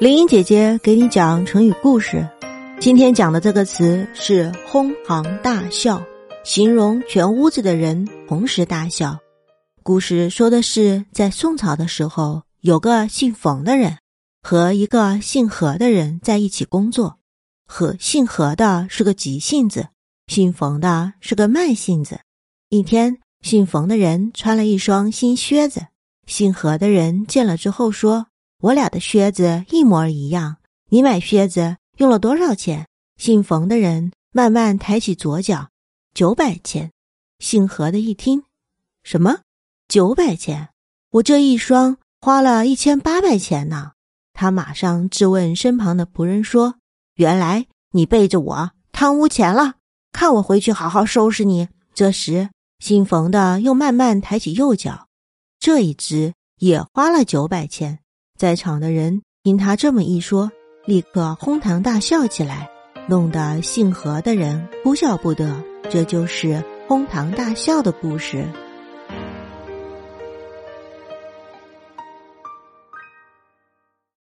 林英姐姐给你讲成语故事，今天讲的这个词是“哄堂大笑”，形容全屋子的人同时大笑。故事说的是，在宋朝的时候，有个姓冯的人和一个姓何的人在一起工作。和姓何的是个急性子，姓冯的是个慢性子。一天，姓冯的人穿了一双新靴子，姓何的人见了之后说。我俩的靴子一模一样，你买靴子用了多少钱？姓冯的人慢慢抬起左脚，九百钱。姓何的一听，什么？九百钱？我这一双花了一千八百钱呢。他马上质问身旁的仆人说：“原来你背着我贪污钱了，看我回去好好收拾你。”这时，姓冯的又慢慢抬起右脚，这一只也花了九百钱。在场的人听他这么一说，立刻哄堂大笑起来，弄得姓何的人哭笑不得。这就是哄堂大笑的故事。